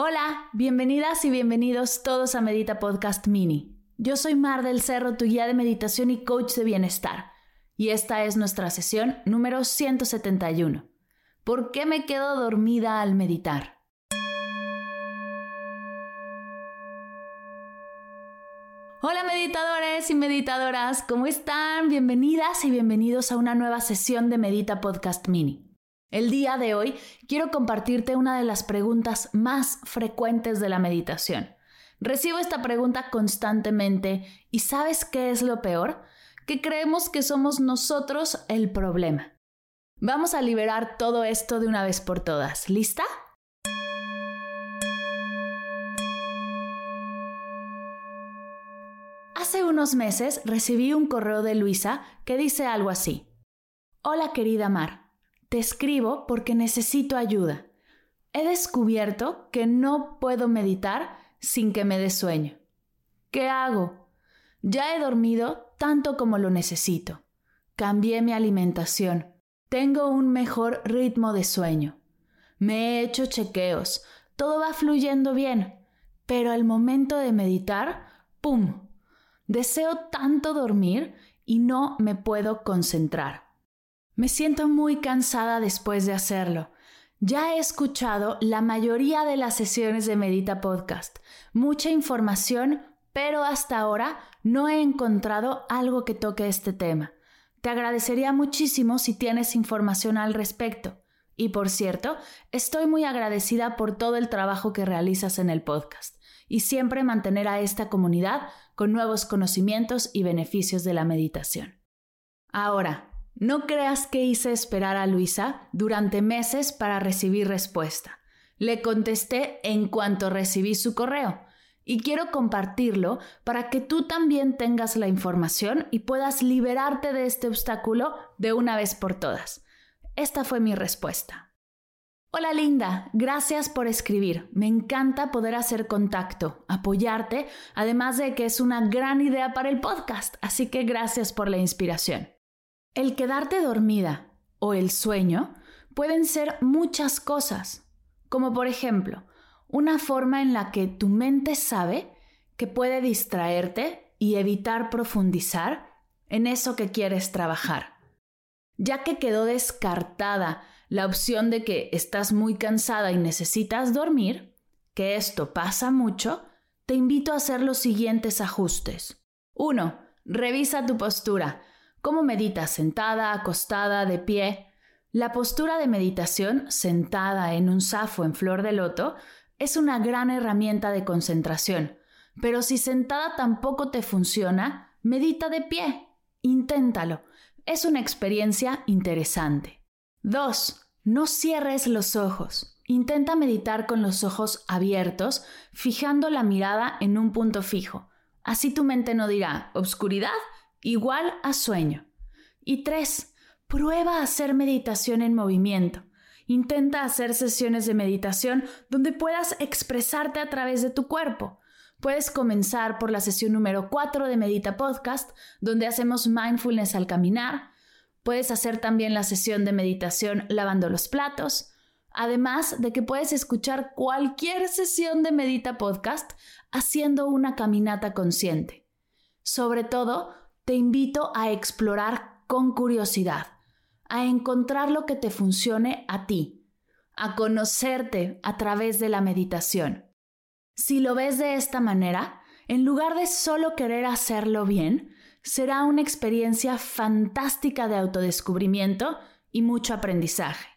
Hola, bienvenidas y bienvenidos todos a Medita Podcast Mini. Yo soy Mar del Cerro, tu guía de meditación y coach de bienestar. Y esta es nuestra sesión número 171. ¿Por qué me quedo dormida al meditar? Hola meditadores y meditadoras, ¿cómo están? Bienvenidas y bienvenidos a una nueva sesión de Medita Podcast Mini. El día de hoy quiero compartirte una de las preguntas más frecuentes de la meditación. Recibo esta pregunta constantemente y ¿sabes qué es lo peor? Que creemos que somos nosotros el problema. Vamos a liberar todo esto de una vez por todas. ¿Lista? Hace unos meses recibí un correo de Luisa que dice algo así. Hola querida Mar, te escribo porque necesito ayuda. He descubierto que no puedo meditar sin que me dé sueño. ¿Qué hago? Ya he dormido tanto como lo necesito. Cambié mi alimentación. Tengo un mejor ritmo de sueño. Me he hecho chequeos. Todo va fluyendo bien. Pero al momento de meditar, ¡pum! Deseo tanto dormir y no me puedo concentrar. Me siento muy cansada después de hacerlo. Ya he escuchado la mayoría de las sesiones de Medita Podcast, mucha información, pero hasta ahora no he encontrado algo que toque este tema. Te agradecería muchísimo si tienes información al respecto. Y por cierto, estoy muy agradecida por todo el trabajo que realizas en el podcast y siempre mantener a esta comunidad con nuevos conocimientos y beneficios de la meditación. Ahora, no creas que hice esperar a Luisa durante meses para recibir respuesta. Le contesté en cuanto recibí su correo y quiero compartirlo para que tú también tengas la información y puedas liberarte de este obstáculo de una vez por todas. Esta fue mi respuesta. Hola linda, gracias por escribir. Me encanta poder hacer contacto, apoyarte, además de que es una gran idea para el podcast, así que gracias por la inspiración. El quedarte dormida o el sueño pueden ser muchas cosas, como por ejemplo, una forma en la que tu mente sabe que puede distraerte y evitar profundizar en eso que quieres trabajar. Ya que quedó descartada la opción de que estás muy cansada y necesitas dormir, que esto pasa mucho, te invito a hacer los siguientes ajustes. 1. Revisa tu postura. ¿Cómo meditas? ¿Sentada, acostada, de pie? La postura de meditación, sentada en un zafo en flor de loto, es una gran herramienta de concentración. Pero si sentada tampoco te funciona, medita de pie. Inténtalo. Es una experiencia interesante. 2. No cierres los ojos. Intenta meditar con los ojos abiertos, fijando la mirada en un punto fijo. Así tu mente no dirá obscuridad igual a sueño. Y 3. Prueba a hacer meditación en movimiento. Intenta hacer sesiones de meditación donde puedas expresarte a través de tu cuerpo. Puedes comenzar por la sesión número 4 de Medita Podcast, donde hacemos mindfulness al caminar, Puedes hacer también la sesión de meditación lavando los platos, además de que puedes escuchar cualquier sesión de Medita Podcast haciendo una caminata consciente. Sobre todo, te invito a explorar con curiosidad, a encontrar lo que te funcione a ti, a conocerte a través de la meditación. Si lo ves de esta manera, en lugar de solo querer hacerlo bien, será una experiencia fantástica de autodescubrimiento y mucho aprendizaje.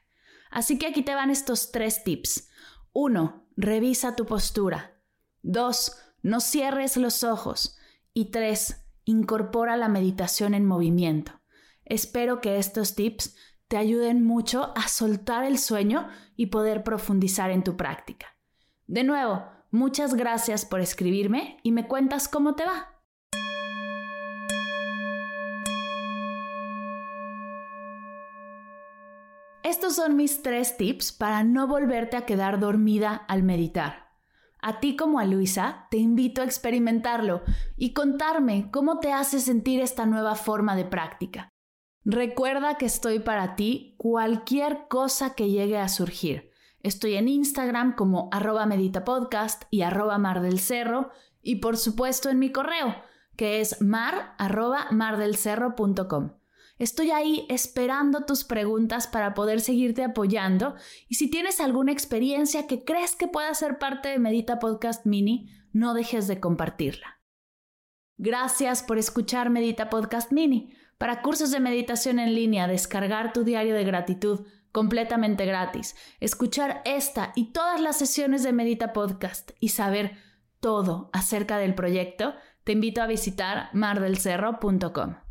Así que aquí te van estos tres tips. 1. Revisa tu postura. 2. No cierres los ojos. Y 3. Incorpora la meditación en movimiento. Espero que estos tips te ayuden mucho a soltar el sueño y poder profundizar en tu práctica. De nuevo, muchas gracias por escribirme y me cuentas cómo te va. Estos son mis tres tips para no volverte a quedar dormida al meditar. A ti como a Luisa, te invito a experimentarlo y contarme cómo te hace sentir esta nueva forma de práctica. Recuerda que estoy para ti cualquier cosa que llegue a surgir. Estoy en Instagram como arroba meditapodcast y arroba mar del cerro y por supuesto en mi correo que es mar mardelcerro.com. Estoy ahí esperando tus preguntas para poder seguirte apoyando y si tienes alguna experiencia que crees que pueda ser parte de Medita Podcast Mini, no dejes de compartirla. Gracias por escuchar Medita Podcast Mini. Para cursos de meditación en línea, descargar tu diario de gratitud completamente gratis, escuchar esta y todas las sesiones de Medita Podcast y saber todo acerca del proyecto, te invito a visitar mardelcerro.com.